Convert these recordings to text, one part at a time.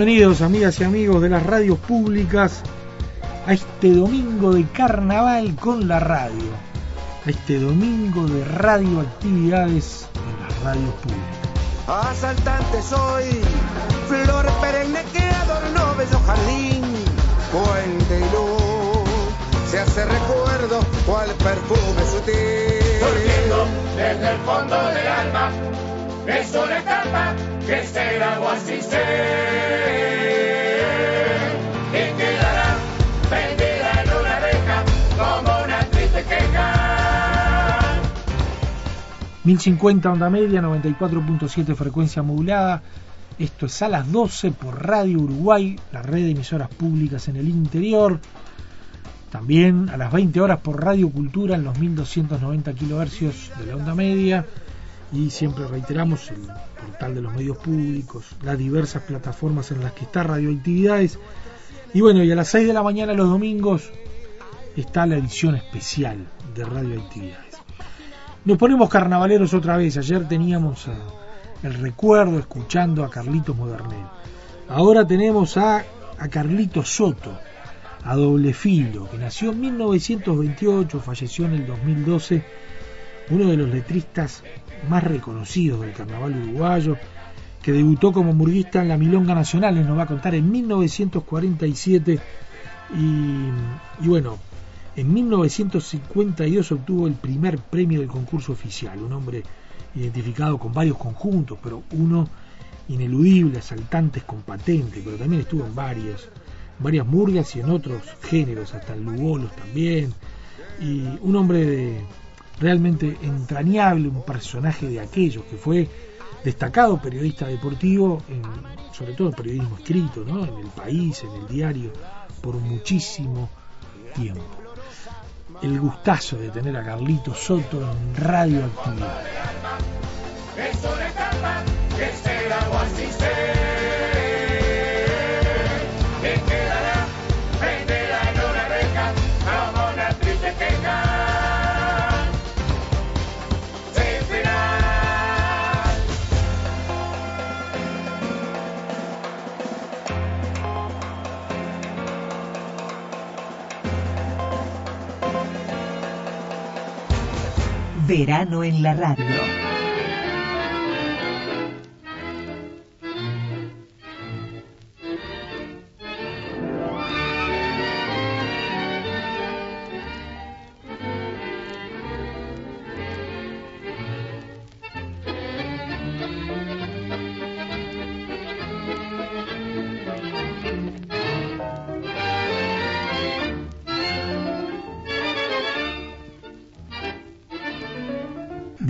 Bienvenidos amigas y amigos de las radios públicas a este domingo de carnaval con la radio, a este domingo de radioactividades en las radios públicas. Asaltante soy, flor perenne que adornó bello jardín, puente y luz, se hace recuerdo cual perfume sutil. Surgiendo desde el fondo del alma, es una etapa que será ser. Y quedará prendida en una reja como una triste queja. 1050 onda media, 94.7 frecuencia modulada. Esto es a las 12 por Radio Uruguay, la red de emisoras públicas en el interior. También a las 20 horas por Radio Cultura en los 1290 kHz de la onda media. Y siempre reiteramos el portal de los medios públicos, las diversas plataformas en las que está Radioactividades. Y bueno, y a las 6 de la mañana los domingos está la edición especial de Radioactividades. Nos ponemos carnavaleros otra vez. Ayer teníamos el recuerdo escuchando a Carlitos Modernel. Ahora tenemos a, a Carlitos Soto, a doble filo, que nació en 1928, falleció en el 2012, uno de los letristas más reconocidos del carnaval uruguayo, que debutó como murguista en la Milonga Nacional, nos va a contar en 1947 y, y bueno, en 1952 obtuvo el primer premio del concurso oficial, un hombre identificado con varios conjuntos, pero uno ineludible, asaltantes con patente, pero también estuvo en varios, varias murgas y en otros géneros, hasta en lugolos también, y un hombre de- realmente entrañable, un personaje de aquellos que fue destacado periodista deportivo, sobre todo periodismo escrito, ¿no? en el país, en el diario, por muchísimo tiempo. El gustazo de tener a Carlito Soto en radioactividad. Verano en la radio.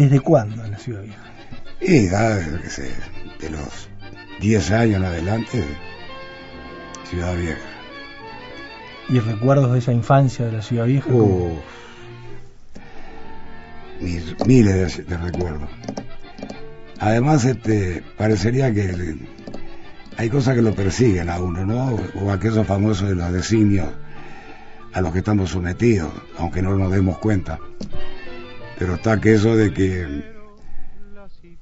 ¿Desde cuándo en la Ciudad Vieja? Y qué sé, de los 10 años en adelante, Ciudad Vieja. ¿Y recuerdos de esa infancia de la Ciudad Vieja? Uf. Mis- miles de, de recuerdos. Además, este, parecería que el- hay cosas que lo persiguen a uno, ¿no? O aquellos famosos de los designios a los que estamos sometidos, aunque no nos demos cuenta. Pero está aquello de que,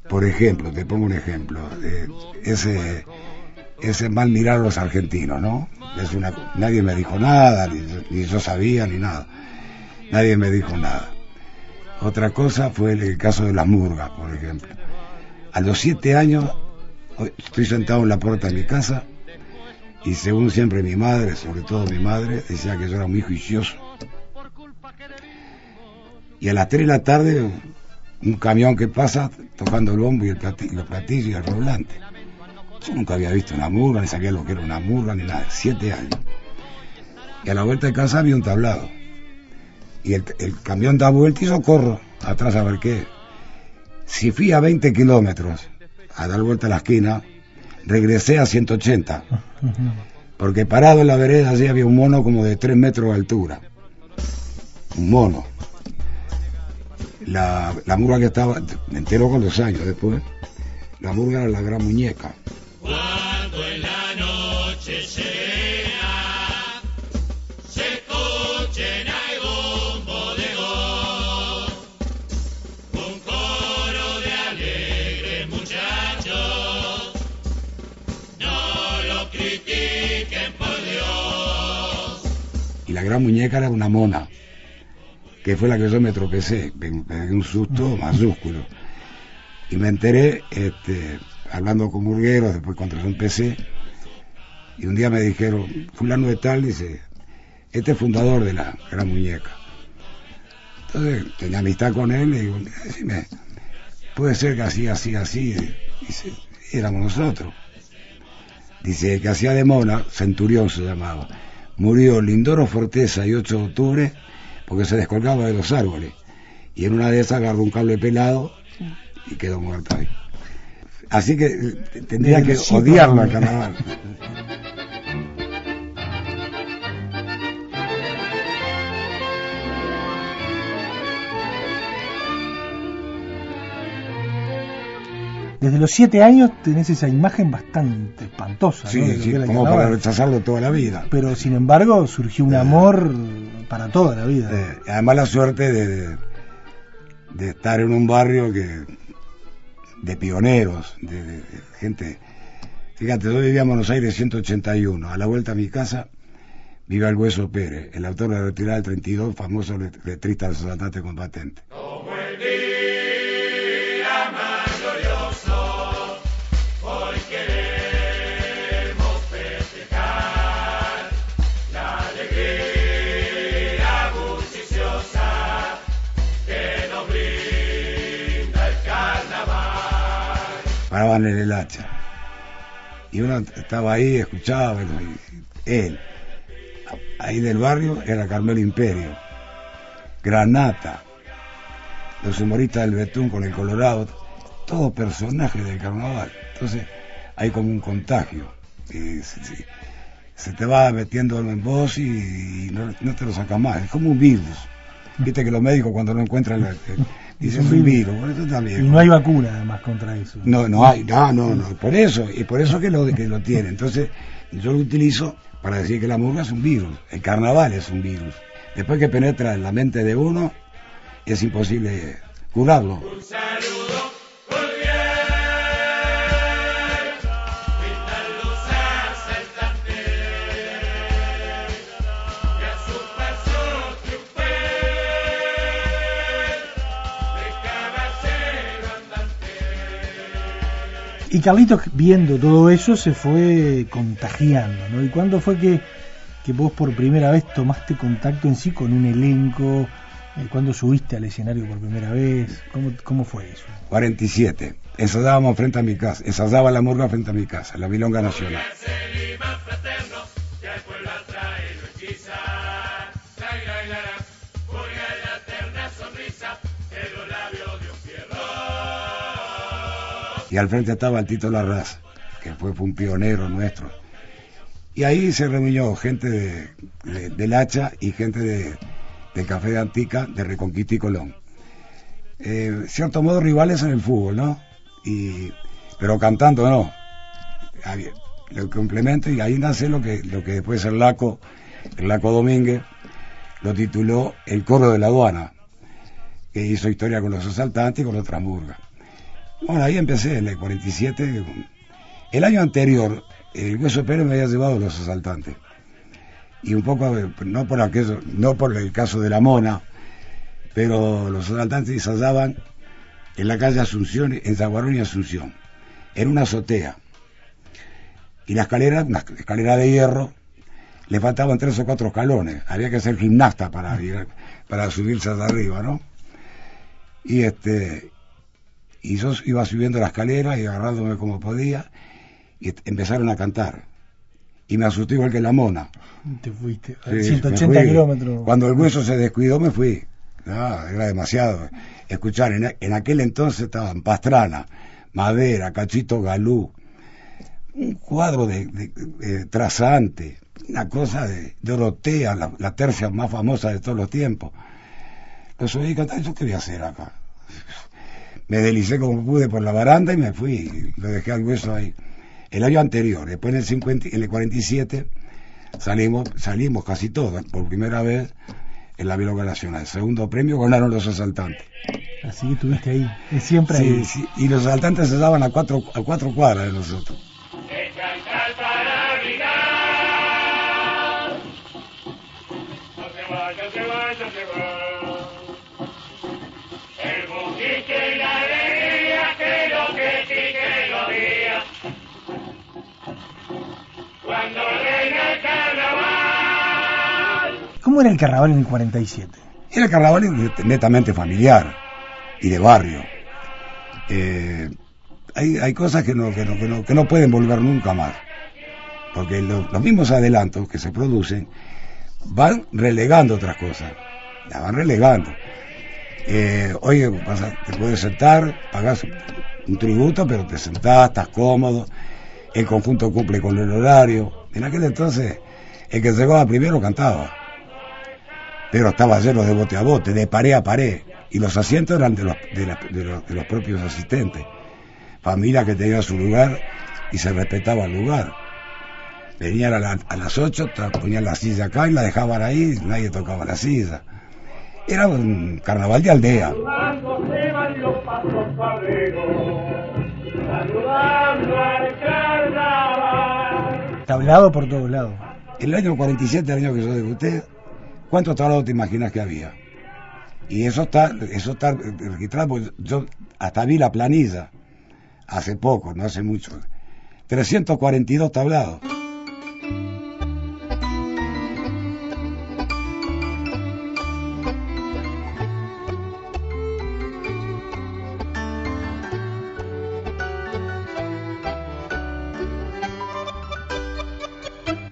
por ejemplo, te pongo un ejemplo, ese, ese mal mirar a los argentinos, ¿no? Es una, nadie me dijo nada, ni, ni yo sabía, ni nada. Nadie me dijo nada. Otra cosa fue el caso de las murgas, por ejemplo. A los siete años, estoy sentado en la puerta de mi casa y según siempre mi madre, sobre todo mi madre, decía que yo era muy juicioso. Y a las tres de la tarde, un camión que pasa tocando el bombo y el plati- los platillos y el roblante. Yo nunca había visto una murga, ni sabía lo que era una murga, ni nada. Siete años. Y a la vuelta de casa había un tablado. Y el, el camión da vuelta y yo corro atrás a ver qué. Si fui a 20 kilómetros a dar vuelta a la esquina, regresé a 180. Porque parado en la vereda allí había un mono como de 3 metros de altura. Un mono. La, la murga que estaba, me entero con los años después, la murga era la gran muñeca. Cuando en la noche sea, se escuchen de voz, un coro de alegres muchachos, no lo critiquen por Dios. Y la gran muñeca era una mona, que fue la que yo me tropecé, me, un susto mayúsculo. Y me enteré, este, hablando con burgueros, después cuando yo empecé, y un día me dijeron, fulano de tal, dice, este es fundador de la gran muñeca. Entonces tenía amistad con él, y digo, decime, puede ser que así, así, así, dice, "Y éramos nosotros. Dice, que hacía de mona, Centurión se llamaba, murió Lindoro Forteza y 8 de octubre porque se descolgaba de los árboles. Y en una de esas agarró un cable pelado y quedó muerto ahí. Así que eh, tendría que odiarlo al carnaval. Desde los siete años tenés esa imagen bastante espantosa. Sí, de lo sí, como para rechazarlo toda la vida. Pero sin embargo surgió un amor para toda la vida. Eh, además la suerte de, de, de estar en un barrio que de pioneros, de, de- de gente. Fíjate, yo vivía en Buenos Aires 181. A la vuelta a mi casa vive el Hueso Pérez, el autor de la retirada del 32, famoso let- letrista del Societante Combatente. En el hacha. Y uno estaba ahí, escuchaba, él, ahí del barrio, era Carmelo Imperio, Granata, los humoristas del Betún con el Colorado, todos personajes del carnaval. Entonces hay como un contagio. y se, te va metiendo en vos y, no, no te lo sacas más. Es como un virus. Viste que los médicos cuando no encuentran la, dicen es un virus. Bueno, esto también. Y no hay vacuna además contra eso. No, no hay, no, no, no, por eso, y por eso que lo, que lo tiene. Entonces, yo lo utilizo para decir que la murga es un virus, el carnaval es un virus. Después que penetra en la mente de uno, es imposible curarlo. Y Carlitos, viendo todo eso, se fue contagiando, ¿no? ¿Y cuándo fue que, que vos por primera vez tomaste contacto en sí con un elenco? Eh, ¿Cuándo subiste al escenario por primera vez? ¿Cómo, cómo fue eso? 47. Ensayábamos frente a mi casa, ensayaba la murga frente a mi casa, la Milonga Nacional. Y al frente estaba el Tito Larraz, que fue, un pionero nuestro. Y ahí se reunió gente de, de- del Hacha y gente de, del Café de Antica, de Reconquista y Colón. Eh, cierto modo rivales en el fútbol, ¿no? Y, pero cantando no. Lo complemento y ahí nace lo que, lo que después el Laco, el Laco Domínguez, lo tituló El Coro de la Aduana, que hizo historia con los asaltantes y con otras murgas. Bueno, ahí empecé en el 47. El año anterior, el Hueso Pérez me había llevado a los asaltantes. Y un poco, eh, no por aquello, no por el caso de la mona, pero los asaltantes ensayaban en la calle Asunción, en Zaguarón y Asunción. Era una azotea. Y la escalera, una escalera de hierro, le faltaban tres o cuatro escalones. Había que ser gimnasta para, para subirse hasta arriba, ¿no? Y este, y yo iba subiendo la escalera y agarrándome como podía y empezaron a cantar y me asusté igual que la mona Te fuiste a Sí, me 180 fui. kilómetros. cuando el hueso se descuidó me fui No, era demasiado escuchar en, en aquel entonces estaban Pastrana Madera Cachito Galú un cuadro de, de- de trazante, una cosa de Dorotea, la, la tercia más famosa de todos los tiempos. Lo subí y canté, ¿yo qué voy a hacer acá? Me deslicé como pude por la baranda y me fui, lo dejé al hueso ahí. El año anterior, después en el, 50, en el 47, salimos, salimos casi todos, por primera vez en la Biología Nacional. El segundo premio ganaron los asaltantes. Así que estuviste ahí, siempre Sí, ahí. sí, y los asaltantes se daban a cuatro, a cuatro cuadras de nosotros. ¿Cómo era el carnaval en el 47? Era el carnaval net- netamente familiar y de barrio. Eh, hay, cosas que no, que, no, que, no, que no pueden volver nunca más. Porque lo- los mismos adelantos que se producen van relegando otras cosas. La van relegando. Eh, oye, te puedes sentar, pagas un tributo, pero te sentás, estás cómodo. El conjunto cumple con el horario. En aquel entonces, el que llegaba primero cantaba pero estaba lleno de bote a bote, de pared a pared, y los asientos eran de los, de, la- de los, de los propios asistentes. Familia que tenía su lugar y se respetaba el lugar. Venían a, la- a las 8, ponían la silla acá y la dejaban ahí, nadie tocaba la silla. Era un carnaval de aldea. Tablado por todos lados. El año 47, el año que yo debuté, ¿cuántos tablados te imaginas que había? Y eso está, eso está registrado, yo hasta vi la planilla hace poco, no hace mucho. 342 tablados.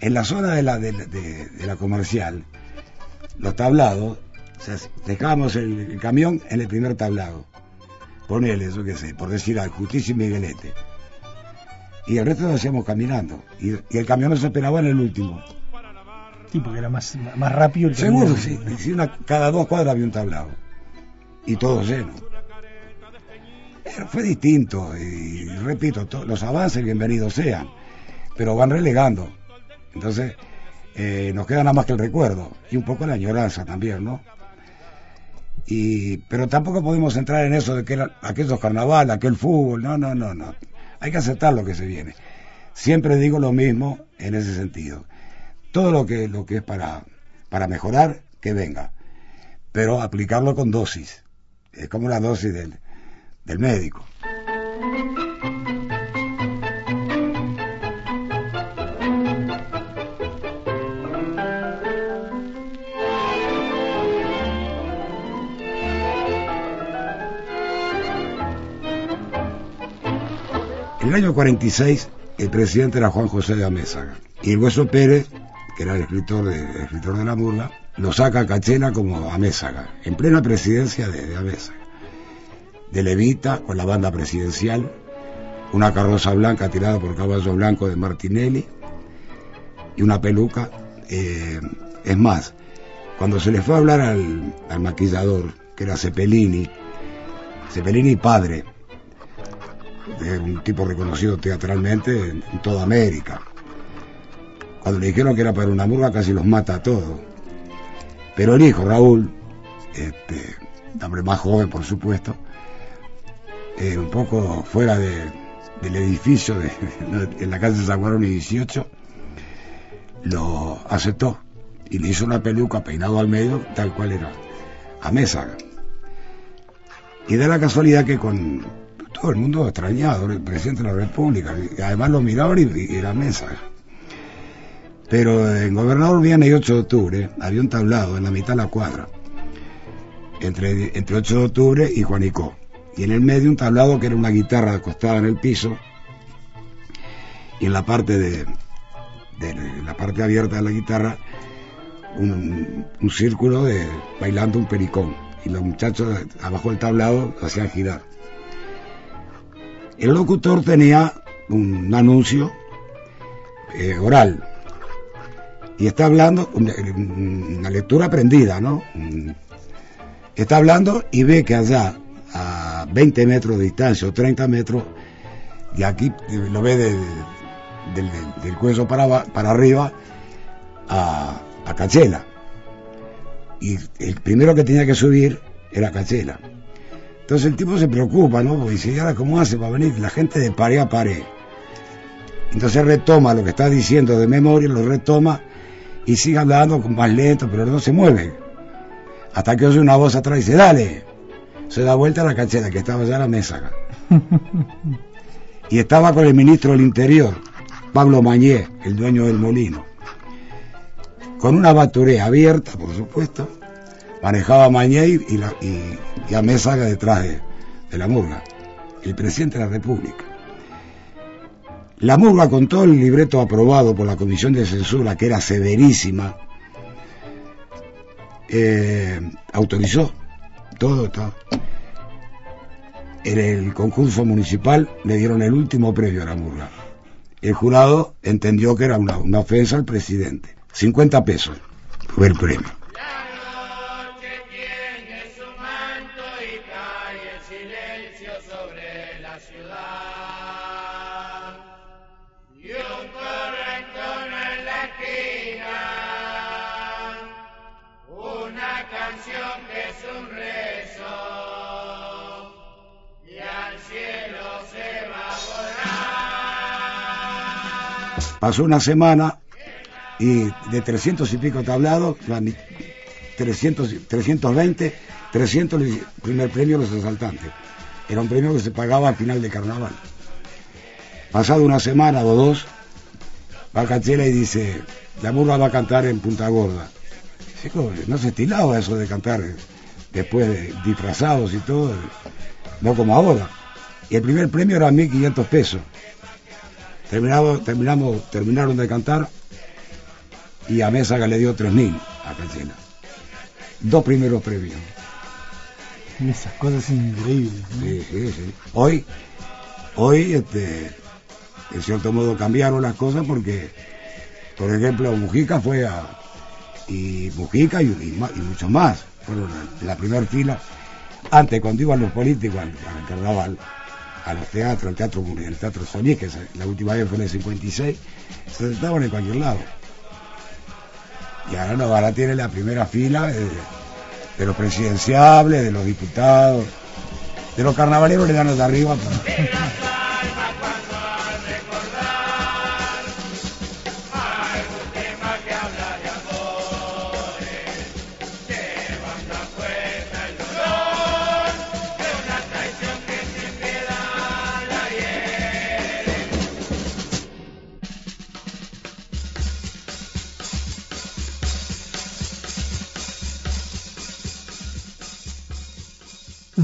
En la zona de la, de la comercial, los tablados, o sea, dejábamos el, el camión en el primer tablado. Ponele, yo qué sé, por decir algo, Justicia y Miguelete. Y el resto lo hacíamos caminando. Y, y el camión nos esperaba en el último. Sí, porque era más, más rápido el Seguro, sí. sí, una- cada dos cuadras había un tablado. Y todo lleno. Pero fue distinto. Y repito, to- los avances bienvenidos sean. Pero van relegando. Entonces, eh, nos queda nada más que el recuerdo. Y un poco la añoranza también, ¿no? Y, pero tampoco podemos entrar en eso de que aquellos carnaval, aquel fútbol. No, no, no, no. Hay que aceptar lo que se viene. Siempre digo lo mismo en ese sentido. Todo lo que, lo que es para, para mejorar, que venga. Pero aplicarlo con dosis. Es como la dosis del, del médico. En el año 46, el presidente era Juan José de Amézaga. Y el Hueso Pérez, que era el escritor de, escritor de la murga, lo saca a Cachena como Amézaga, en plena presidencia de, de Amézaga. De Levita, con la banda presidencial, una carroza blanca tirada por caballo blanco de Martinelli y una peluca. eh, es más, cuando se le fue a hablar al, al maquillador, que era Cepelini, Cepelini padre, de un tipo reconocido teatralmente en, toda América. Cuando le dijeron que era para una murga casi los mata a todos. Pero el hijo, Raúl, este, hombre más joven por supuesto, eh, un poco fuera de- del edificio de, en la calle Zaguaroni 18, lo aceptó y le hizo una peluca peinado al medio, tal cual era, a Mésaga. Y da la casualidad que con todo el mundo extrañado, el presidente de la República, y además lo miraban y, y era Mésaga. Pero en Gobernador Viana y 8 de octubre había un tablado en la mitad de la cuadra, entre, entre 8 de octubre y Juanicó. Y en el medio un tablado que era una guitarra acostada en el piso, y en la parte de, la parte abierta de la guitarra un, círculo de bailando un pericón y los muchachos abajo del tablado hacían girar. El locutor tenía un anuncio eh, oral. Y está hablando, una, lectura aprendida, ¿no? Mm. Está hablando y ve que allá, a 20 metros de distancia o 30 metros, y aquí eh, lo ve de- del, del- para, para arriba a, a Cachela. Y el primero que tenía que subir era Cachela. Entonces el tipo se preocupa, ¿no? Porque dice, ¿y ahora cómo hace para venir la gente de pared a pared? Entonces retoma lo que está diciendo de memoria, lo retoma y sigue hablando con más lento, pero no se mueve. Hasta que oye una voz atrás y dice, dale. Se da vuelta a la cacheta, que estaba ya en la mesa acá. Y estaba con el ministro del Interior, Pablo Mañé, el dueño del molino. Con una baturé abierta, por supuesto, manejaba Mañé y, la, y, y a Mésaga detrás de, la murga, el presidente de la República. La murga con todo el libreto aprobado por la Comisión de Censura, que era severísima, eh, autorizó todo, todo. En el concurso municipal le dieron el último premio a la murga. El jurado entendió que era una, una ofensa al presidente. 50 pesos fue el premio. Pasó una semana y de 300 y pico tablados, la mi- 300, y- 320, 300 el primer premio a los asaltantes. Era un premio que se pagaba al final de carnaval. Pasado una semana o dos, va Cachela y dice, la murga va a cantar en Punta Gorda. "¿Cómo? no se estilaba eso de cantar después de disfrazados y todo, no como ahora. Y el primer premio era 1.500 pesos. Terminado, terminamos, terminaron de cantar y a Mésaga le dio 3.000 a Cachela. Dos primeros premios. Esas cosas increíbles. ¿no? Sí, sí, sí. Hoy, hoy, este, de cierto modo cambiaron las cosas porque, por ejemplo, Mujica fue a, y Mujica y, y y muchos más, fueron en la primera fila, antes cuando iban los políticos al, al carnaval, a los teatros, al teatro, el teatro Solís, que se- la última vez fue en el 56, se sentaban en cualquier lado. Y ahora no, ahora tiene la primera fila de, los presidenciables, de los diputados, de los carnavaleros le dan los de arriba.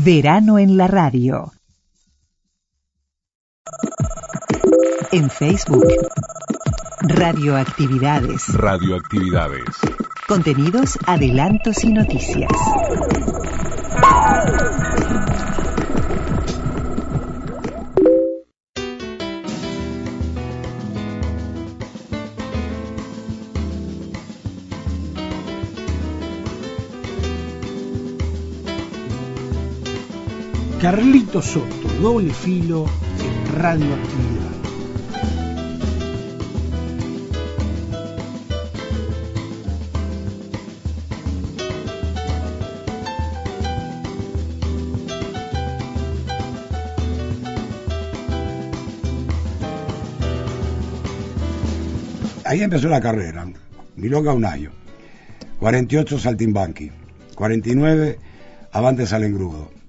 Verano en la radio. En Facebook. Radioactividades. Radioactividades. Contenidos, adelantos y noticias. Carlito Soto, doble filo en radioactividad. Ahí empezó la carrera. Milonga un año. 48 Saltimbanqui. 49 Avante Salengrudo.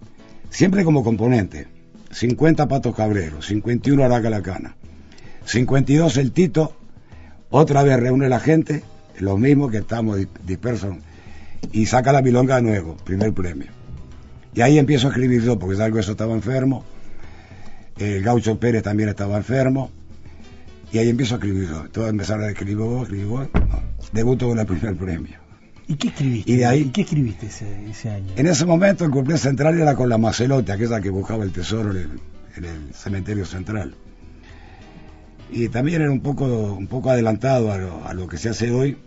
Siempre como componente. 50 Patos Cabreros. 51 Araca La Cana. 52 El Tito. Otra vez reúne la gente. Los mismos que estamos di- dispersos. Y saca la milonga de nuevo. Primer premio. Y ahí empiezo a escribir yo porque algo eso estaba enfermo. El Gaucho Pérez también estaba enfermo. Y ahí empiezo a escribir yo. Todos empezaron a escribir vos, escribir vos. Debuto con el primer premio. ¿Y qué escribiste? Y de ahí- qué escribiste ese, ese año? En ese momento el cumpleaños central era con la Macelote, aquella que buscaba el tesoro en el, en el cementerio central. y también era un poco, un poco adelantado a lo, a lo que se hace hoy,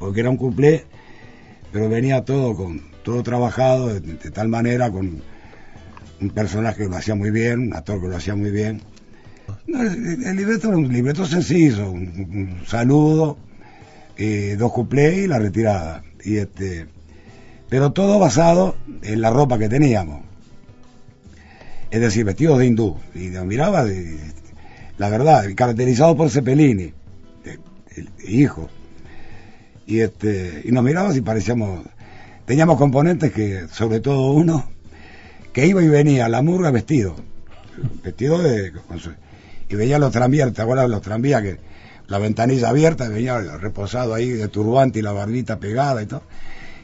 porque era un cumple, pero venía todo con todo trabajado de, de tal manera con un personaje que lo hacía muy bien, un actor que lo hacía muy bien. No, el, el libreto era un libreto sencillo, un, un saludo, eh, dos cuplés y la retirada. Y este, pero todo basado en la ropa que teníamos. Es decir, vestidos de hindú. Y nos miraba, de- la verdad, caracterizado por Cepelini, el hijo. Y este, y nos miraba y parecíamos, teníamos componentes que, sobre todo uno, que iba y venía la murga vestido, vestido de, y veía los tranvías, ¿te acuerdas los tranvías que la ventanilla abierta, venía reposado ahí de turbante y la barbita pegada y todo.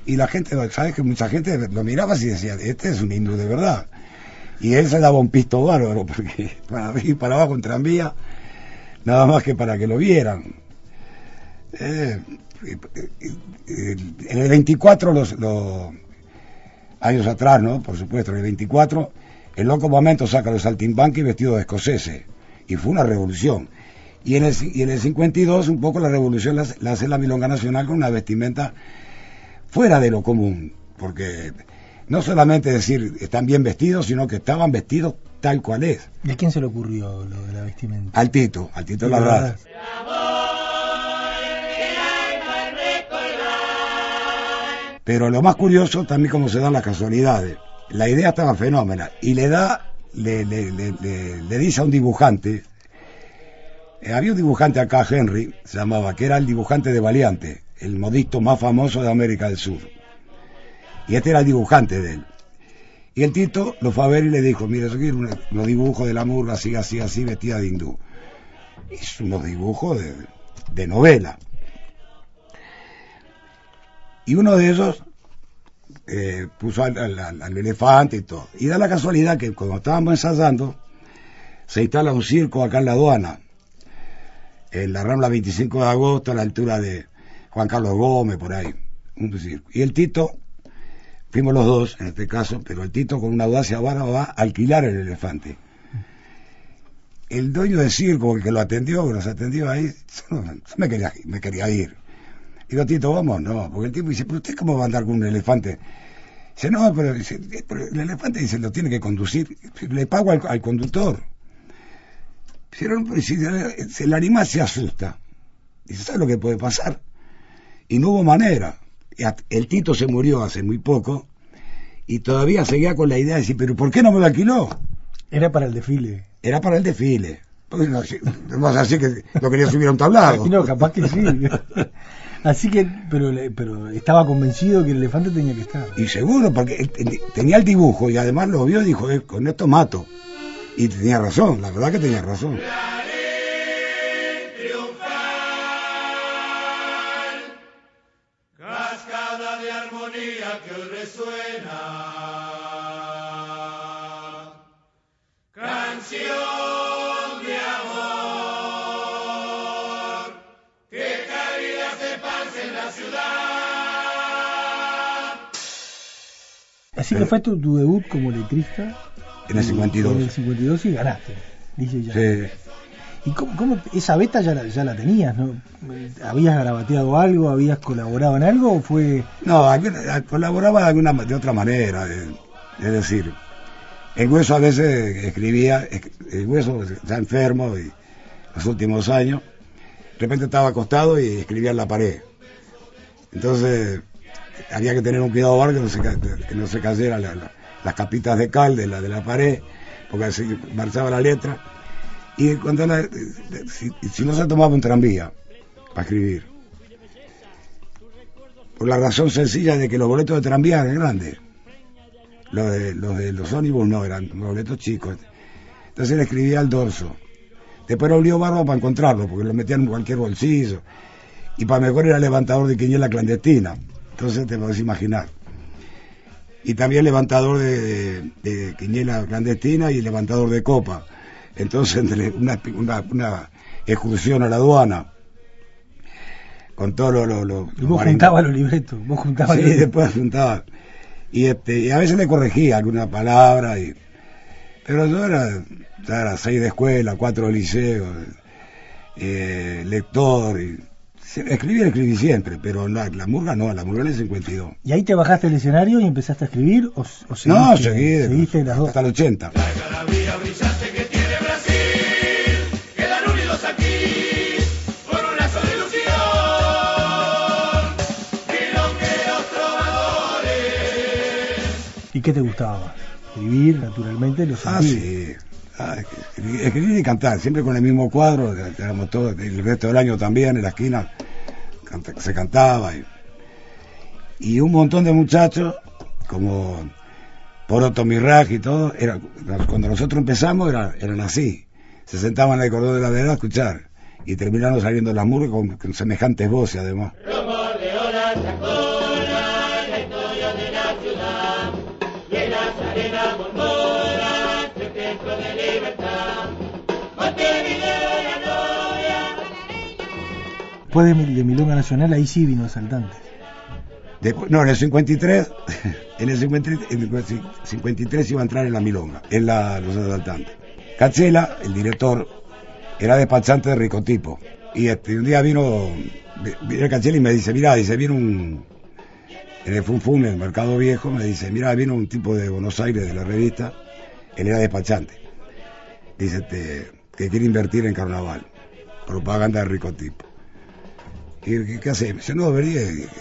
Y la gente, ¿sabes que Mucha gente lo miraba y decía, este es un hindú de verdad. Y él se daba un pisto bárbaro, porque para ir para abajo en tranvía, nada más que para que lo vieran. Eh, en el 24, los, los años atrás, ¿no? Por supuesto, en el 24, el loco momento saca los saltimbanquis vestidos de escoceses. Y fue una revolución. Y en, el, y en el 52, un poco la revolución la, hace- la hace la Milonga Nacional con una vestimenta fuera de lo común. Porque no solamente decir están bien vestidos, sino que estaban vestidos tal cual es. ¿Y a quién se le ocurrió lo de la vestimenta? Al Tito, al Tito Larrada. Pero lo más curioso también como se dan las casualidades. La idea estaba fenómena y le da, le, le, le, le- le dice a un dibujante, eh, había un dibujante acá, Henry, se llamaba, que era el dibujante de Valiante, el modisto más famoso de América del Sur. Y este era el dibujante de él. Y el Tito lo fue a ver y le dijo, mire, yo quiero unos dibujos de la murga así, así, así, vestida de hindú. Hizo unos dibujos de, de novela. Y uno de ellos eh, puso al- al elefante y todo. Y da la casualidad que cuando estábamos ensayando, se instala un circo acá en la aduana, en la Rambla 25 de agosto, a la altura de Juan Carlos Gómez, por ahí. Y el Tito, fuimos los dos en este caso, pero el Tito con una audacia bárbara va a alquilar el elefante. El dueño del circo, el que lo atendió, que nos atendió ahí, yo, me, quería, me quería ir. Digo, Tito, vamos, no, porque el tipo dice, pero usted cómo va a andar con un elefante. Dice, no, pero, "Eh, el elefante dice, lo tiene que conducir, le pago al conductor. Si el, si el animal se asusta, dice, ¿sabe lo que puede pasar? Y no hubo manera. El Tito se murió hace muy poco y todavía seguía con la idea de decir, pero ¿por qué no me lo alquiló? Era para el desfile. Era para el desfile. Porque no, vas a decir que lo quería subir a un tablado. No, capaz que sí. Así que, pero, pero estaba convencido que el elefante tenía que estar. Y seguro, porque él tenía el dibujo y además lo vio y dijo, "Eh, con esto mato. Y tenía razón, la verdad que tenía razón. Cascada de armonía que hoy resuena. Canción de amor que caridad se esparce en la ciudad. Así que fue tu, tu debut como letrista. En el 52. En el 52 y ganaste. Dice ya. Sí. ¿Y cómo, cómo- esa beta ya la, ya la tenías, no? ¿Habías grabateado algo? ¿Habías colaborado en algo? ¿O fue.? No, alguna- colaboraba de, alguna, de otra manera. es decir, el hueso a veces escribía, es- el hueso está enfermo y los últimos años, de repente estaba acostado y escribía en la pared. Entonces, había que tener un cuidado bar que no se, que no se cayera la- la- las capitas de cal de la, de la pared, porque así marchaba la letra. Y cuando la- si, si no se tomaba un tranvía para escribir, por la razón sencilla de que los boletos de tranvía eran grandes. Los de los, de los ómnibus no, eran boletos chicos. Entonces le escribía al dorso. Después lo olió barba para encontrarlo, porque lo metían en cualquier bolsillo. Y para mejor era levantador de quiniela clandestina. Entonces te podés imaginar. Y también levantador de, de- de quiniela clandestina y levantador de copa. Entonces, una, una, una excursión a la aduana, con todo lo... lo, lo- Y vos juntabas los libretos. Vos juntabas Sí, los libretos. después juntaba. Y, este, y a veces le corregía alguna palabra. Y, pero yo era, ya era seis de escuela, cuatro de liceo. eh, lector. Y, escribir, escribí siempre, pero la, la murga no, la murga en el 52. ¿Y ahí te bajaste al escenario y empezaste a escribir? ¿O, o No, seguiste- seguí, seguiste las dos? hasta el 80. algarabía brillante que tiene Brasil. Quedan unidos aquí por un lazo de ilusión. Milongueros trovadores. ¿Y qué te gustaba? Escribir, naturalmente, lo Ah, sí. Ah, escribir, y cantar, siempre con el mismo cuadro, éramos todos, el resto del año también, en la esquina se cantaba. Y, y un montón de muchachos, como Poroto Miraj y todo, era, cuando nosotros empezamos era- eran así. Se sentaban en el cordón de la vereda a escuchar. Y terminaron saliendo las murgas con semejantes voces además. Después de, de Milonga Nacional, ahí sí vino Asaltantes. Después, no, en el 53, en el 53, en el 53 iba a entrar en la milonga, en la, los asaltantes. Cachela, el director, era despachante de ricotipo. Y este, un día vino, vi- vino Cachela y me dice, mira, dice, viene un, en el Funfun, en el Mercado Viejo, me dice, mira, vino un tipo de Buenos Aires de la revista, él era despachante. Dice, este, que quiere invertir en carnaval, propaganda de ricotipo. ¿Y qué, hacemos? Dice, no, vení,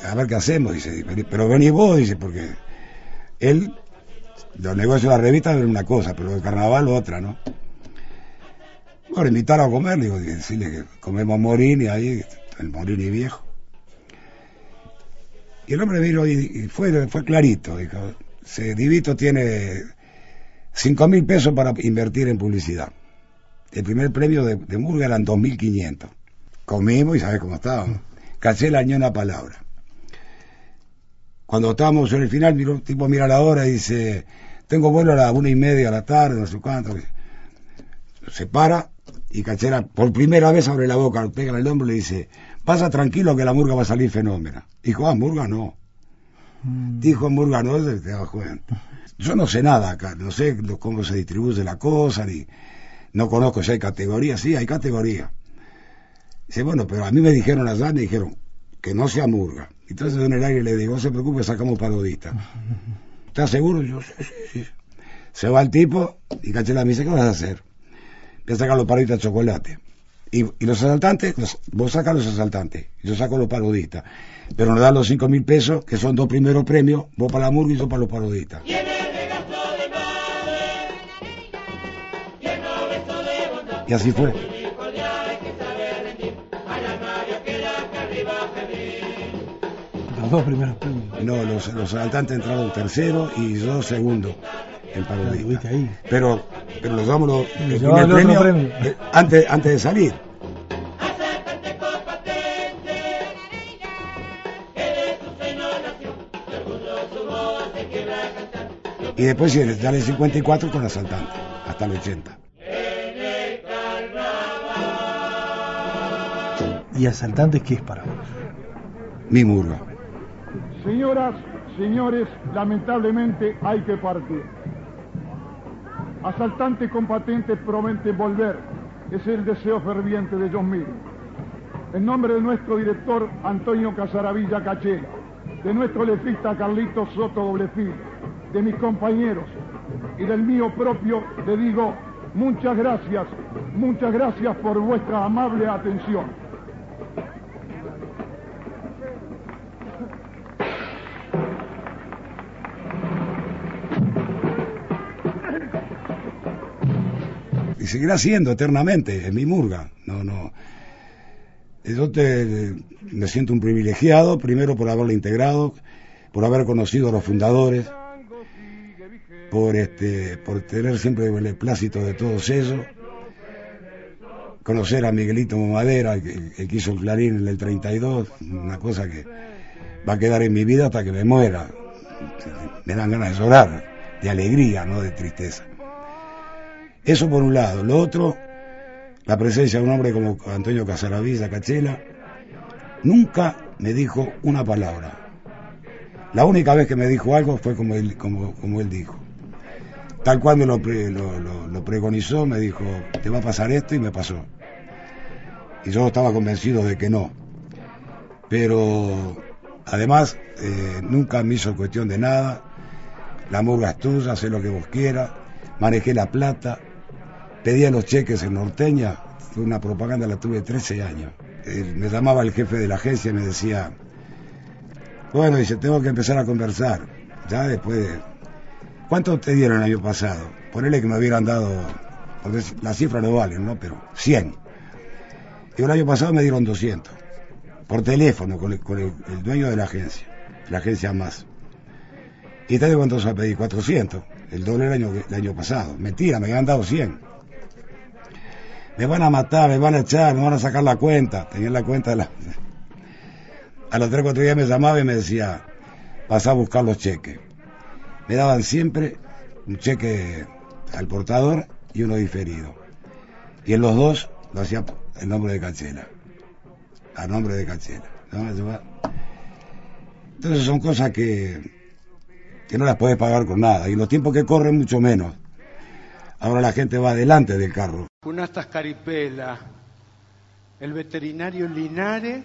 a ver qué hacemos, dice, pero vení vos, dice, porque él, los negocios de la revista era una cosa, pero el carnaval otra, ¿no? Bueno, invitar a comer, digo, decirle que comemos morini ahí, el morini viejo. Y el hombre vino y, y fue, fue clarito, dijo, se, Divito tiene cinco mil pesos para invertir en publicidad. El primer premio de, de Murga eran 2.500. Comimos y sabes cómo estábamos. Cachela ni una palabra. Cuando estábamos en el final, miró, el tipo mira la hora y dice, tengo vuelo a las una y media de la tarde, no sé cuánto. Se para y Cachela por primera vez abre la boca, pega en el hombro y le dice, pasa tranquilo que la murga va a salir fenómena. Dijo, ah, murga no. Mm. Dijo Murga no, se te cuenta. Yo no sé nada acá, no sé cómo se distribuye la cosa, ni no conozco si hay categorías, sí, hay categorías. Dice, bueno, pero a mí me dijeron allá, me dijeron que no sea murga. Entonces en el aire le digo, no se preocupe, sacamos parodista. ¿Estás seguro? Yo, sí, sí, sí. Se va el tipo y Cachela me dice, ¿qué vas a hacer? Voy a sacar los parodistas de chocolate. Y, y los asaltantes, los- vos sacas los asaltantes, yo saco los parodistas. Pero nos dan los cinco mil pesos, que son dos primeros premios, vos para la murga y yo para los parodistas. Y así fue. Los dos primeros premios. No, los, los asaltantes entraron tercero y yo segundo en parodista. ahí. Pero, pero nos damos los, el primer premio, premio. eh, antes, antes de salir. Y después ya en el 54 con asaltante, hasta el 80. ¿Y Asaltantes qué es para vos? Mi murga. Señoras, señores, lamentablemente hay que partir. Asaltantes compatentes prometen volver. Es el deseo ferviente de John Miller. En nombre de nuestro director Antonio Casaravilla Cachela, de nuestro letrista Carlito Soto Doblefil, de mis compañeros y del mío propio, le digo muchas gracias, muchas gracias por vuestra amable atención. Seguirá siendo eternamente, es mi murga. No, no. Yo te- me siento un privilegiado, primero por haberla integrado, por haber conocido a los fundadores, por este, por tener siempre el beneplácito de todos ellos, conocer a Miguelito Madera, que hizo el Clarín en el 32, una cosa que va a quedar en mi vida hasta que me muera. Me dan ganas de llorar, de alegría, no de tristeza. Eso por un lado. Lo otro, la presencia de un hombre como Antonio Casaravilla Cachela, nunca me dijo una palabra. La única vez que me dijo algo fue como él, dijo. Tal cual me lo, pre- me dijo, te va a pasar esto y me pasó. y yo estaba convencido de que no. Pero además eh, nunca me hizo cuestión de nada, la murga es tuya, sé lo que vos quieras, manejé la plata, pedía los cheques en Norteña, fue una propaganda, la tuve 13 años. Eh, me llamaba el jefe de la agencia y me decía, bueno, dice, tengo que empezar a conversar, ya después de... ¿Cuánto te dieron el año pasado? Ponele que me hubieran dado, porque las cifras no valen, ¿no? Pero 100. Y el año pasado me dieron 200, por teléfono, con el, dueño de la agencia, la agencia más. ¿Y te cuánto se a pedir? 400, el doble el año, el año pasado. Mentira, me habían dado 100. Me van a matar, me van a echar, me van a sacar la cuenta. Tenía la cuenta de la... A los 3 4 días me llamaba y me decía, pasá a buscar los cheques. Me daban siempre un cheque al portador y uno diferido. Y en los dos lo hacía el nombre de Cachela. A nombre de Cachela. Entonces son cosas que, que no las puedes pagar con nada. Y los tiempos que corren, mucho menos. Ahora la gente va delante del carro. Cunastas Caripela, el veterinario Linares,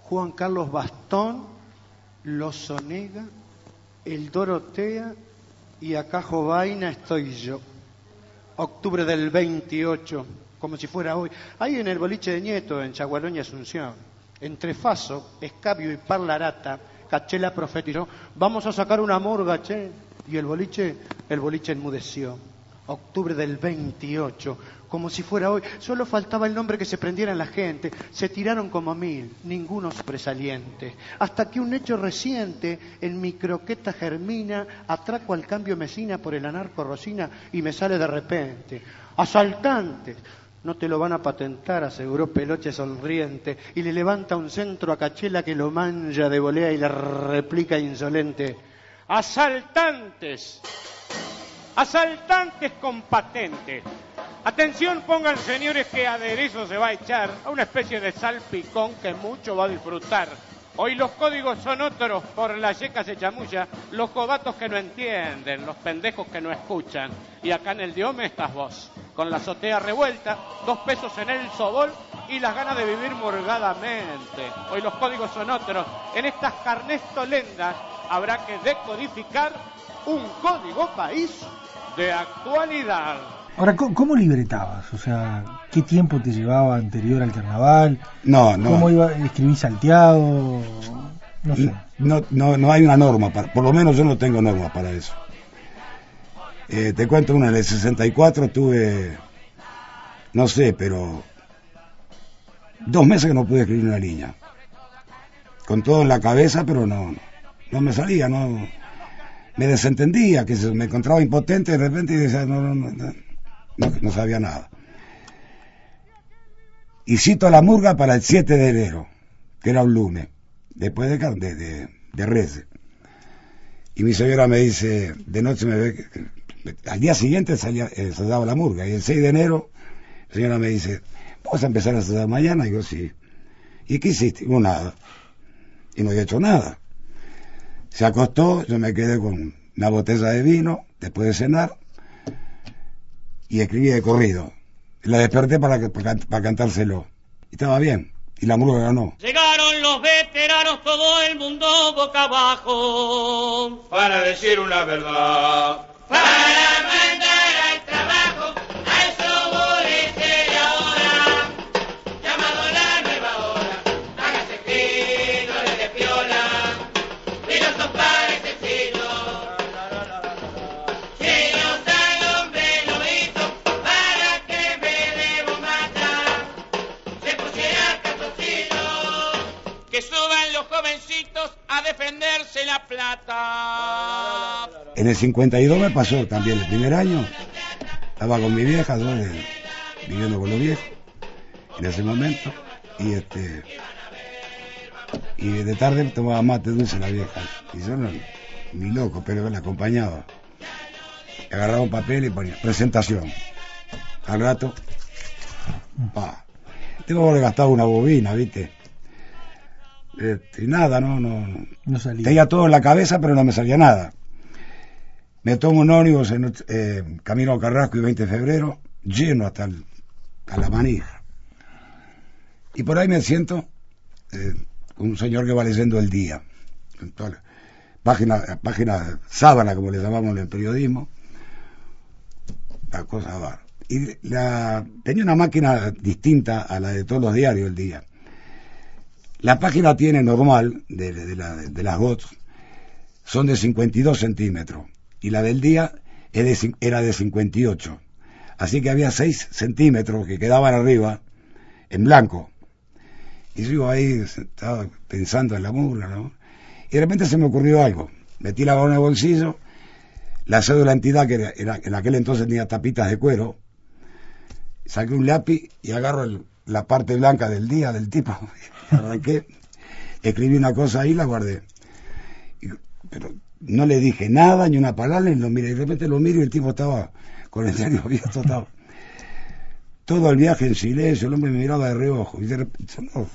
Juan Carlos Bastón, Los Onega, el Dorotea y acá Jovaina estoy yo. Octubre del 28, como si fuera hoy. Ahí en el boliche de Nieto, en Chagualón y Asunción, entre Faso, Escabio y Parlarata, Cachela profetizó, vamos a sacar una morga, che. Y el boliche, el boliche enmudeció. Octubre del 28, como si fuera hoy. Solo faltaba el nombre que se prendiera en la gente. Se tiraron como mil, ninguno sobresaliente. Hasta que un hecho reciente en mi croqueta germina, atraco al cambio mesina por el anarco Rosina y me sale de repente. Asaltantes. No te lo van a patentar, aseguró Peloche sonriente, y le levanta un centro a Cachela que lo manja de volea y le replica insolente. Asaltantes. Asaltantes con patente. Atención, pongan señores que aderezo se va a echar a una especie de salpicón que mucho va a disfrutar. Hoy los códigos son otros, por la yeca se chamulla, los cobatos que no entienden, los pendejos que no escuchan. Y acá en el diome estás vos, con la azotea revuelta, dos pesos en el sobol y las ganas de vivir morgadamente. Hoy los códigos son otros. En estas carnes tolendas habrá que decodificar un código país de actualidad. Ahora, ¿cómo, cómo libretabas? O sea, ¿qué tiempo te llevaba anterior al carnaval? No, no. ¿Cómo iba escribí salteado? No sé. No, no, no hay una norma, para- por lo menos yo no tengo normas para eso. Eh, te cuento una, en el 64 tuve, no sé, pero dos meses que no pude escribir una línea. Con todo en la cabeza, pero no, no me salía, no, me desentendía, que me encontraba impotente de repente y decía, no, no, no, no, sabía nada. Y cito la murga para el 7 de enero, que era un lunes, después de, de, de. Y mi señora me dice, de noche me ve, al día siguiente salía, eh, se daba la murga, y el 6 de enero, la señora me dice, ¿vamos a empezar a ensayar mañana? Y yo, sí. ¿Y qué hiciste? No, nada. Y no había hecho nada. Se acostó, yo me quedé con una botella de vino, después de cenar, y escribí de corrido. La desperté para, que- para, can- para cantárselo. Y estaba bien. Y la murga ganó. Llegaron los veteranos, todo el mundo boca abajo. Para decir una verdad. Para mandar defenderse la plata. En el 52 me pasó también el primer año. Estaba con mi vieja, viviendo con los viejos en ese momento. Y este y de tarde tomaba mate dulce la vieja. Y yo no, ni loco, pero la acompañaba. Agarraba un papel y ponía presentación. Al rato, pa. Tengo que haber una bobina, ¿viste? Este, y nada, no, no, no. Salía. Tenía todo en la cabeza, pero no me salía nada. Me tomo un ónibus en eh, camino a Carrasco y 20 de febrero, lleno hasta el- la manija. Y por ahí me siento eh, con un señor que va leyendo el día. Página sábana, como le llamamos en el periodismo. La cosa va. Y la, tenía una máquina distinta a la de todos los diarios el día. La página tiene normal de, de, la- de las GOTS son de 52 centímetros y la del día era de 58. Así que había 6 centímetros que quedaban arriba en blanco. Y yo ahí estaba pensando en la murga, ¿no? Y de repente se me ocurrió algo. Metí la mano en el bolsillo, la cédula de entidad, que era- en aquel entonces tenía tapitas de cuero, saqué un lápiz y agarro el- la parte blanca del día del tipo. Arranqué, escribí una cosa ahí y la guardé. Y- pero no le dije nada, ni una palabra, y lo miré. Y de repente lo miro y el tipo estaba con el diario abierto. Estaba, todo el viaje en silencio, el hombre me miraba de reojo. Y de repente, no,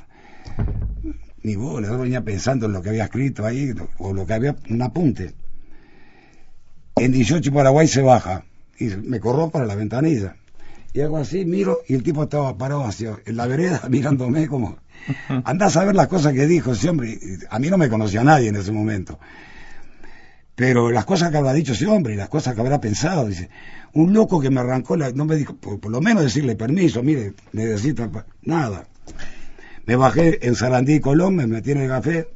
ni bola, yo venía pensando en lo que había escrito ahí, o lo que había, un apunte. En 18 Paraguay se baja, y me corro para la ventanilla. Y hago así, miro, y el tipo estaba parado hacia, en la vereda mirándome como... Andás a ver las cosas que dijo ese hombre. A mí no me conocía nadie en ese momento. Pero las cosas que habrá dicho ese hombre y las cosas que habrá pensado, dice, un loco que me arrancó, la, no me dijo, por, lo menos decirle permiso, mire, necesito, pa- nada. Me bajé en Sarandí Colón, me metí en el café,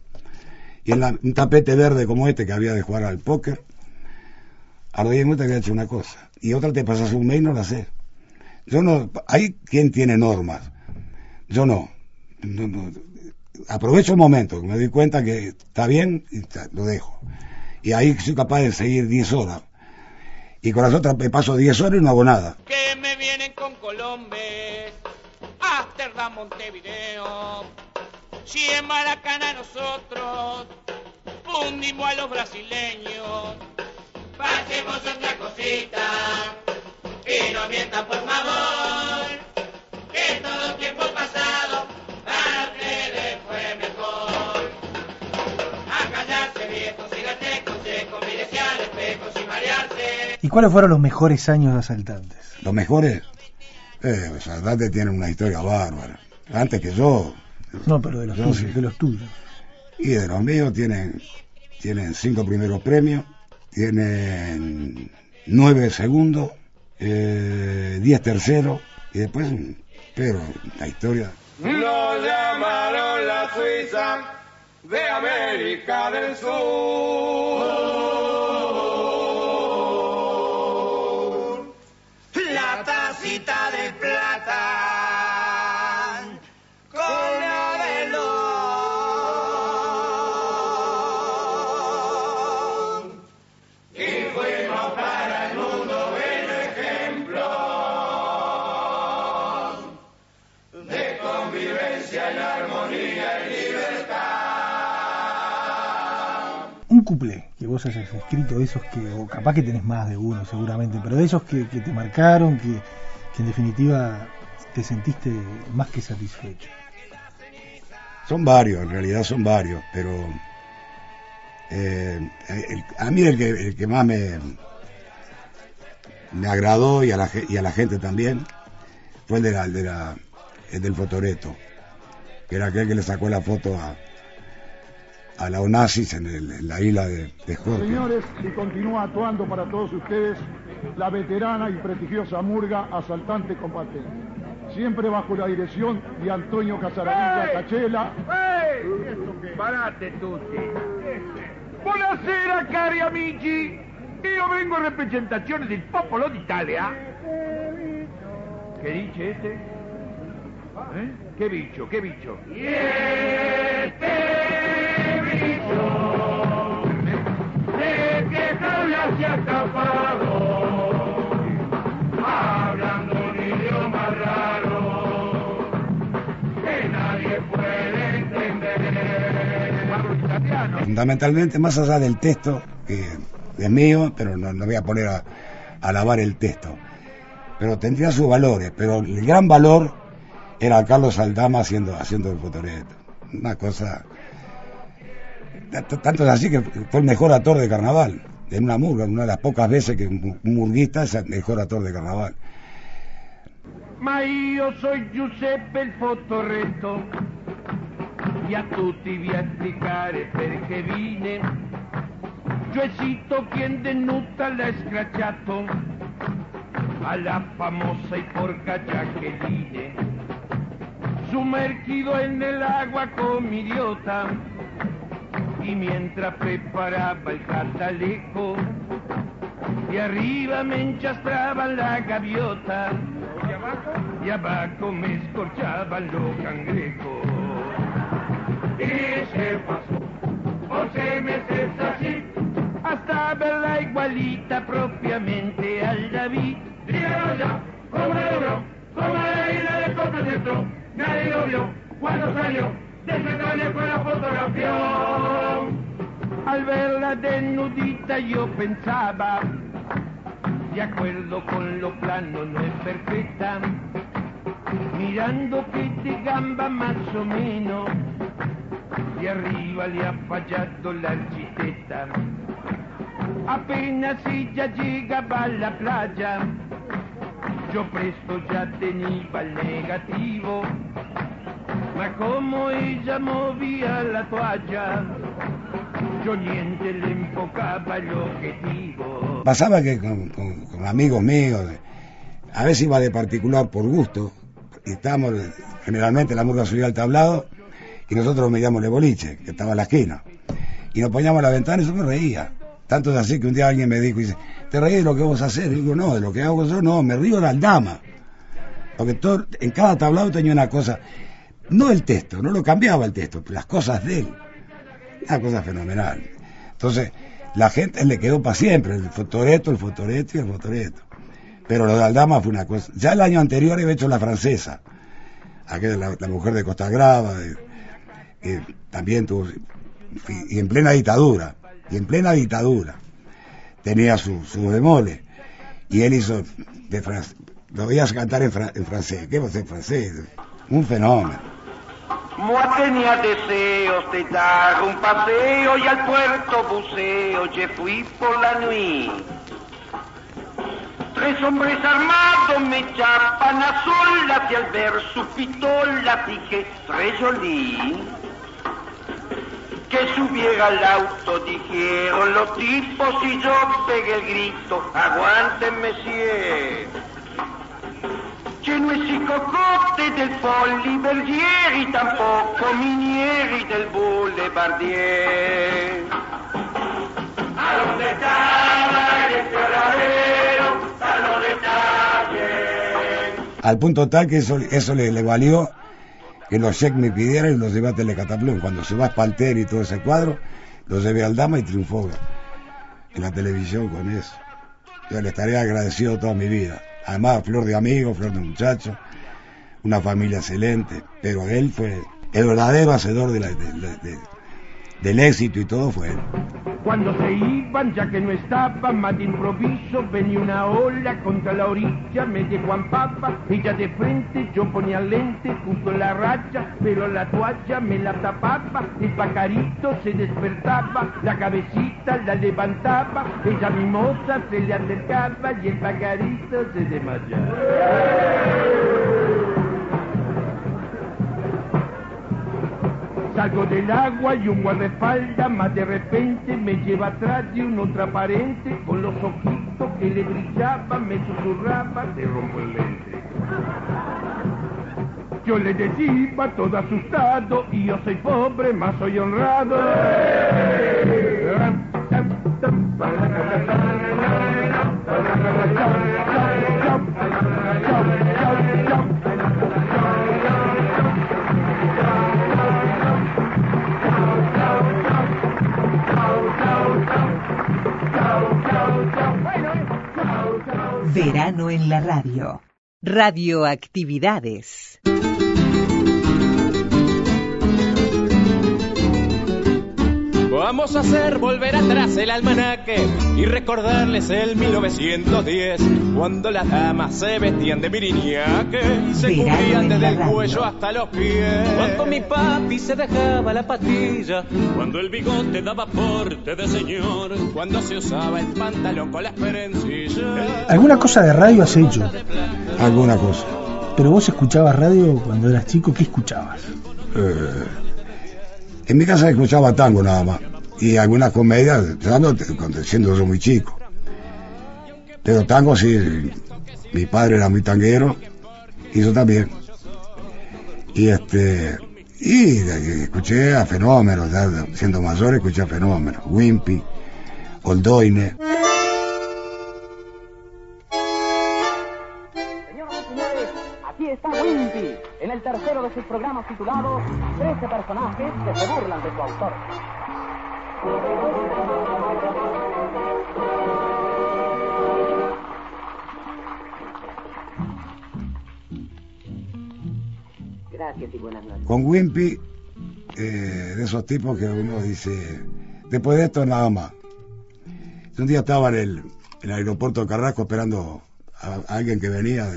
y en un tapete verde como este que había de jugar al póker, a los 10 minutos había hecho una cosa, y otra te pasas un mes y no la sé. Yo no, hay quien tiene normas, yo no. No, no. Aprovecho el momento, me doy cuenta que está bien y ta- lo dejo. Y ahí soy capaz de seguir 10 horas. Y con las otras me paso 10 horas y no hago nada. que me vienen con Colombes, Amsterdam, Montevideo. Si en Maracaná nosotros fundimos a los brasileños, pasemos otra cosita y no mientan por favor, que todo tiempo pasado para ustedes fue mejor. A callarse viejos y gate consejo, mírese al espejo sin marearse. ¿Y cuáles fueron los mejores años de asaltantes? Los mejores, eh, los Saldantes tienen una historia bárbara. Antes que yo, No, pero de los Yo tuyos, sí. de los tuyos. y de los míos tienen, tienen cinco primeros premios, tienen nueve segundos, eh, diez terceros, y después, pero la historia, Nos llamaron la Suiza de América del Sur. La tacita de plata vos hayas escrito, esos que, o capaz que tenés más de uno seguramente, pero de esos que, te marcaron, que, que en definitiva te sentiste más que satisfecho. son varios, en realidad son varios, pero eh, a mí el que, el que más me, me agradó y a, la, y a la gente también fue el, de la, el de la- el del fotoreto, que era aquel que le sacó la foto a, a la Onassis en, el- en la isla de, de Scorpio. Señores, y continúa actuando para todos ustedes la veterana y prestigiosa murga Asaltante Combate. Siempre bajo la dirección de Antonio Casaravilla Cachela. Parate tutti. Buonasera cari amici. Io vengo in rappresentazione del popolo d'Italia. Che dice este? Eh? Che bicho, che bicho? De Fundamentalmente, más allá del texto, que es mío, pero no, no voy a poner a, a alabar el texto, pero tendría sus valores, pero el gran valor era Carlos Aldama haciendo, haciendo el fotoreto. Una cosa... Tanto es así que fue el mejor actor de carnaval, en una murga, una de las pocas veces que un murguista es el mejor actor de carnaval. Ma io soy Giuseppe il fotoretto e a tutti vi a perché vine. Gioesito quien denuta l'ha scracciato alla famosa y porca Jacqueline. Sumergido en el agua como idiota y mientras preparaba el catalejo y arriba me enchastraban la gaviota y abajo me escorchaban los cangrejos. Y se pasó seis meses así hasta verla igualita propiamente al David. Dígalo ya, como la logró, como la isla de Costa Centro, nadie lo vio. Cuando salió taller con la fotografía. Al verla desnudita yo pensaba, de acuerdo con lo plano no es perfecta, mirando que de gamba más o menos, de arriba le ha fallado la arquitecta. Apenas ella llegaba a la playa, yo presto ya tenía el negativo, ma como ella movía la toalla, yo niente le enfocaba el objetivo. Pasaba que con, amigos míos, a veces iba de particular por gusto, y estábamos generalmente en la murga subía al tablado, y nosotros medíamos el boliche, que estaba en la esquina. Y nos poníamos a la ventana y yo me reía. Tanto es así que un día alguien me dijo, dice, ¿te reís de lo que vos haces? Y digo, no, de lo que hago yo no, me río de la dama. Porque en cada tablado tenía una cosa, no el texto, no lo cambiaba el texto, las cosas de él. Una cosa fenomenal. Entonces, la gente le quedó para siempre, el fotoreto, el fotoreto y el fotoreto. Pero lo de Aldama fue una cosa. Ya el año anterior había hecho la francesa, aquella, la, mujer de Costa Grava, que también tuvo, y, en plena dictadura, y en plena dictadura, tenía su, su bemole, y él hizo, de lo veías cantar en, fra- en francés, ¿qué va a ser francés? Un fenómeno. Moi tenía deseos de dar un paseo y al puerto buceo je fui por la nuit. Tres hombres armados me chapan a solas y al ver su pistola dije, très joli. Que subiera al auto, dijeron los tipos y yo pegué el grito, aguanten, monsieur. Che no es cocotte del Bergieri, tampoco Minieri del Boulevardier. ¿A dónde estaba el exploradero? A los detalles. Al punto tal que eso, eso le, le valió que los cheques me pidieran y los llevé a Telecataplum. Cuando se va a Espalter y todo ese cuadro, los llevé al Dama y triunfó en la televisión con eso. Yo le estaré agradecido toda mi vida. Además, flor de amigo, flor de muchacho, una familia excelente, pero él fue el verdadero hacedor de la- de- de- de- del éxito y todo fue él. Cuando se iban, ya que no estaba, más de improviso venía una ola contra la orilla, me dejó en papa, ella de frente, yo ponía lente junto a la raya, pero la toalla me la tapaba, el pajarito se despertaba, la cabecita la levantaba, ella mimosa se le acercaba y el pajarito se desmayaba. Salgo del agua y un guardaespaldas, más de repente me lleva atrás de un otro aparente, con los ojitos que le brillaban, me susurraba, te rompo el lente. Yo le decía todo asustado, y yo soy pobre, más soy honrado. Verano en la radio. Radioactividades. Vamos a hacer volver atrás el almanaque y recordarles el 1910, cuando las damas se vestían de miriñaque y se cubrían desde el cuello hasta los pies. Cuando mi papi se dejaba la patilla, cuando el bigote daba porte de señor, Cuando se usaba el pantalón con las perencillas. Alguna cosa de radio has hecho, Alguna cosa. Pero vos escuchabas radio cuando eras chico, ¿qué escuchabas? Eh, en mi casa escuchaba tango nada más. Y algunas comedias, cuando- siendo yo muy chico. Pero tango sí, mi padre era muy tanguero y yo también. Y este, y de- escuché a fenómenos, ya siendo mayor escuché a fenómenos, Wimpy, Oldoine. En el tercero de sus programas titulados 13 personajes que se burlan de su autor. Con Wimpy, eh, de esos tipos que uno dice, después de esto nada más. Un día estaba en el, aeropuerto de Carrasco esperando a, alguien que venía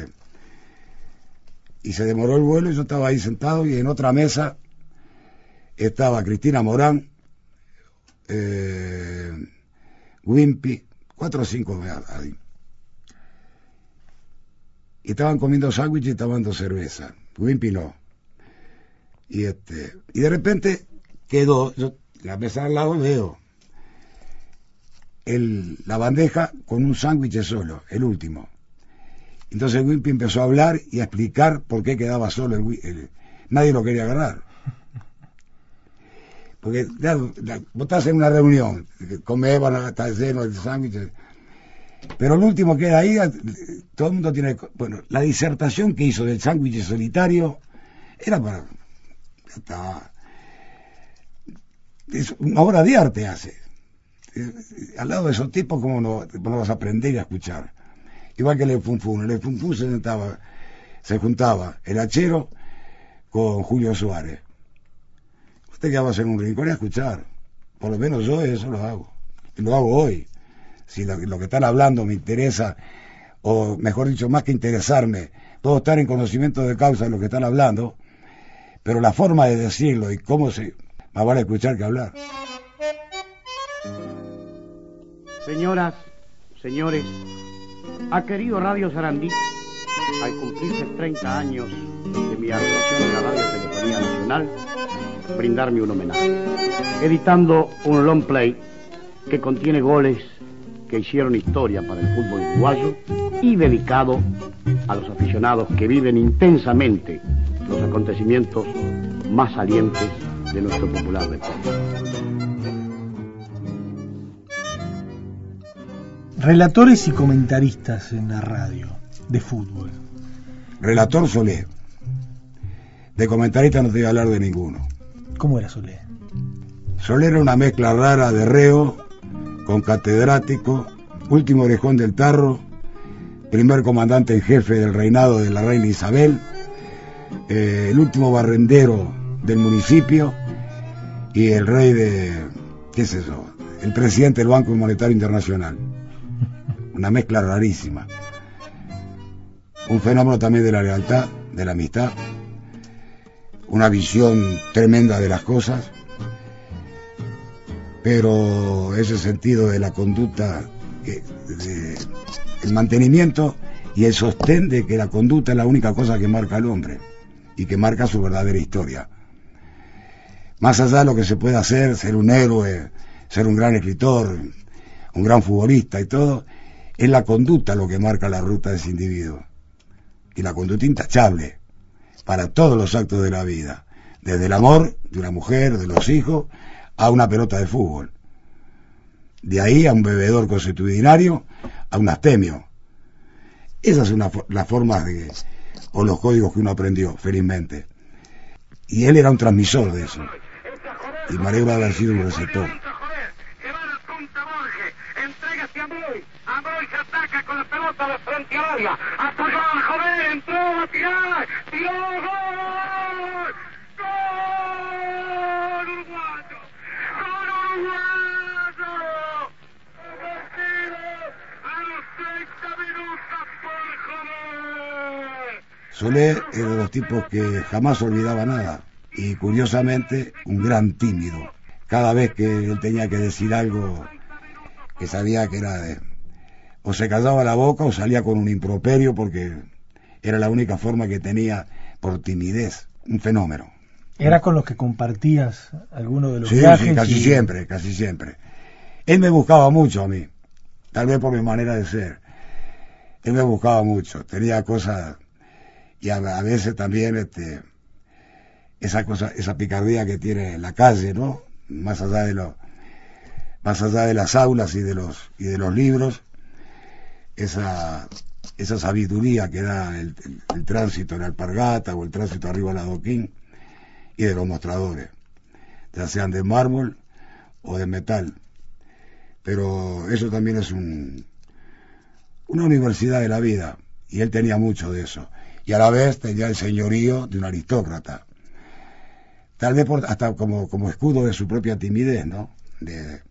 y se demoró el vuelo y yo estaba ahí sentado y en otra mesa estaba Cristina Morán, eh, Wimpy, cuatro o cinco ahí. Y estaban comiendo sándwich y tomando cerveza. Wimpy no. Y este, y de repente quedó, yo la mesa al lado veo el, la bandeja con un sándwich solo, el último. Entonces Wimpy empezó a hablar y a explicar por qué quedaba solo el- nadie lo quería agarrar. Porque claro, la- vos estás en una reunión, come van está lleno de sándwiches. Pero el último que era ahí, todo el mundo tiene. Bueno, la disertación que hizo del sándwich solitario era para. está. Es una obra de arte hace. Eh, Al lado de esos tipos, ¿cómo no, no vas a aprender y a escuchar? Igual que el Funfun. El Funfun se se juntaba el hachero con Julio Suárez. Usted quedaba en un rincón y a escuchar. Por lo menos yo eso lo hago. Y lo hago hoy. Si lo, lo que están hablando me interesa, o mejor dicho, más que interesarme, puedo estar en conocimiento de causa de lo que están hablando, pero la forma de decirlo y cómo se... Más vale escuchar que hablar. Señoras, señores, ha querido Radio Sarandí, al cumplirse 30 años de mi actuación en la Radio Telefonía Nacional, brindarme un homenaje, editando un long play que contiene goles que hicieron historia para el fútbol uruguayo y dedicado a los aficionados que viven intensamente los acontecimientos más salientes de nuestro popular deporte. Relatores y comentaristas en la radio de fútbol. Relator Solé. De comentarista no te voy a hablar de ninguno. ¿Cómo era Solé? Solé era una mezcla rara de reo con catedrático, último orejón del tarro, primer comandante en jefe del reinado de la reina Isabel, eh, el último barrendero del municipio y el rey de, ¿qué es eso? El presidente del Banco Monetario Internacional. Una mezcla rarísima. Un fenómeno también de la lealtad, de la amistad, una visión tremenda de las cosas, pero ese sentido de la conducta, de- el mantenimiento y el sostén de que la conducta es la única cosa que marca al hombre y que marca su verdadera historia. Más allá de lo que se puede hacer, ser un héroe, ser un gran escritor, un gran futbolista y todo, es la conducta lo que marca la ruta de ese individuo. Y la conducta intachable para todos los actos de la vida, desde el amor de una mujer, de los hijos, a una pelota de fútbol. De ahí a un bebedor consuetudinario, a un astemio. Esas son las formas o los códigos que uno aprendió, felizmente. Y él era un transmisor de eso. Y me alegro de haber sido un receptor. Con la pelota de frente al área. Atacó a joder, entró a tirar. ¡Tiró gol! ¡Gol uruguayo! ¡Gol uruguayo! A los 30 minutos por joder. Solé era de los tipos que jamás olvidaba nada. Y curiosamente, un gran tímido. Cada vez que él tenía que decir algo que sabía que era de... O se callaba la boca o salía con un improperio porque Era la única forma que tenía por timidez, un fenómeno. ¿Era con los que compartías alguno de los Sí, viajes? sí, casi y- siempre, casi siempre. Él me buscaba mucho a mí, tal vez por mi manera de ser. Él me buscaba mucho, tenía cosas y a, a veces también este esa cosa, esa picardía que tiene la calle, ¿no? Más allá de lo, más allá de las aulas y de los y de los libros, esa esa sabiduría que da el, tránsito en alpargata o el tránsito arriba del adoquín y de los mostradores, ya sean de mármol o de metal. Pero eso también es un, una universidad de la vida, y él tenía mucho de eso. Y a la vez tenía el señorío de un aristócrata. Tal vez por- hasta como, como escudo de su propia timidez, ¿no? De,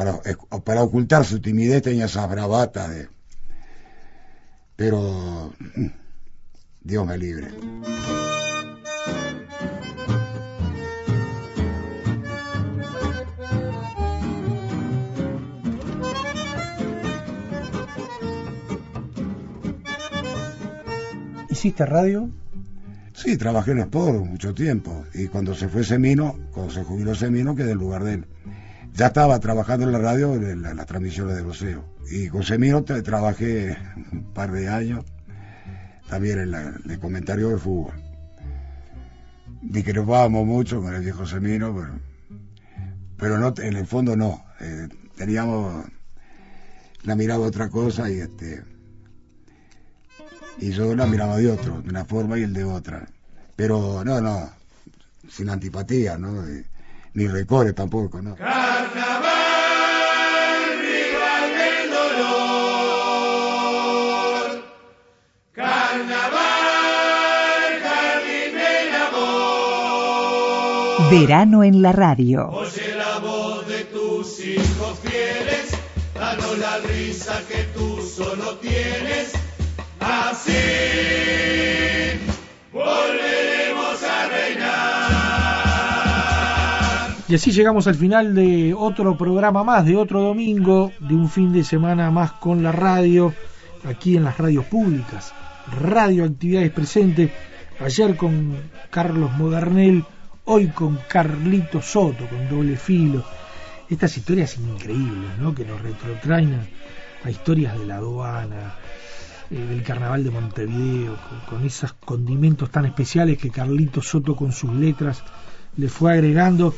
para, para ocultar su timidez tenía esas bravatas de... Pero... Dios me libre. ¿Hiciste radio? Sí, trabajé en Sport mucho tiempo. Y cuando se fue Semino, cuando se jubiló Semino, quedé en lugar de él. Ya estaba trabajando en la radio en la- las transmisiones de voceo. Y con Semino trabajé un par de años también en, la- en el comentario de fútbol. Discrepábamos mucho con el viejo Semino, pero, pero no, en el fondo no. Eh, teníamos la mirada otra cosa y este y yo la miraba de otro, de una forma y el de otra. Pero no, no, sin antipatía, ¿no? Eh, ni recore tampoco, ¿no? Carnaval, rival del dolor. Carnaval, jardín del amor. Verano en la radio. Oye la voz de tus hijos fieles, danos la risa que tú solo tienes. Así volveremos a reinar. Y así llegamos al final de otro programa más, de otro domingo, de un fin de semana más con la radio, aquí en las radios públicas. Radioactividades presentes, ayer con Carlos Modernel, hoy con Carlito Soto, con doble filo. Estas historias increíbles, ¿no? Que nos retrotraen a, a historias de la aduana, eh, del carnaval de Montevideo, con, con esos condimentos tan especiales que Carlito Soto con sus letras le fue agregando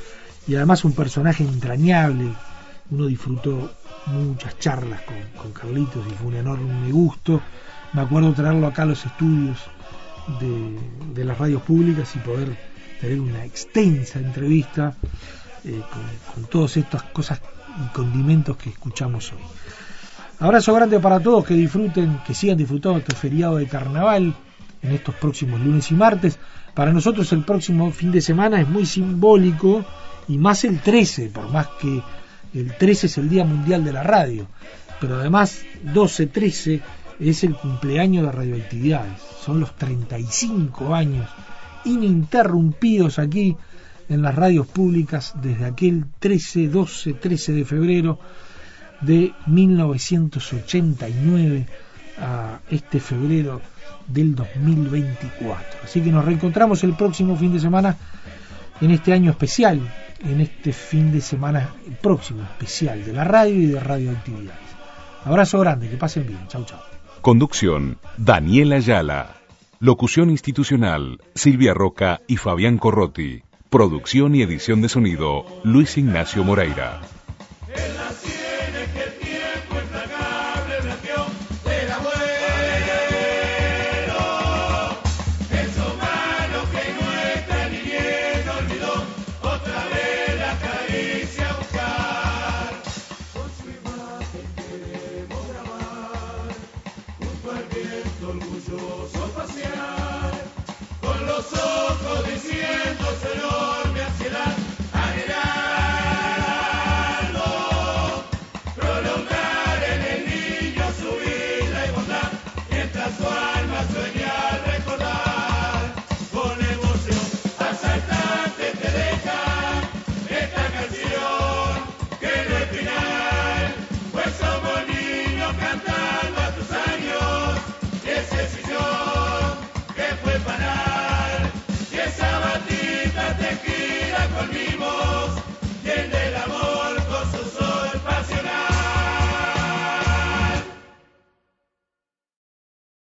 y además un personaje entrañable. Uno disfrutó muchas charlas con, Carlitos y fue un enorme gusto. Me acuerdo traerlo acá a los estudios de, de las radios públicas y poder tener una extensa entrevista eh, con, con todas estas cosas y condimentos que escuchamos hoy. Abrazo grande para todos, que disfruten, que sigan disfrutando este feriado de carnaval en estos próximos lunes y martes. Para nosotros el próximo fin de semana es muy simbólico y más el 13, por más que el 13 es el Día Mundial de la Radio, pero además 12-13 es el cumpleaños de radioactividades, son los 35 años ininterrumpidos aquí en las radios públicas desde aquel 13, 12, 13 de febrero de 1989 a este febrero del 2024. Así que nos reencontramos el próximo fin de semana en este año especial, en este fin de semana próximo especial de la radio y de radioactividades. Abrazo grande, que pasen bien. Chau, chau. Conducción, Daniela Ayala. Locución institucional, Silvia Roca y Fabián Corrotti. Producción y edición de sonido, Luis Ignacio Moreira.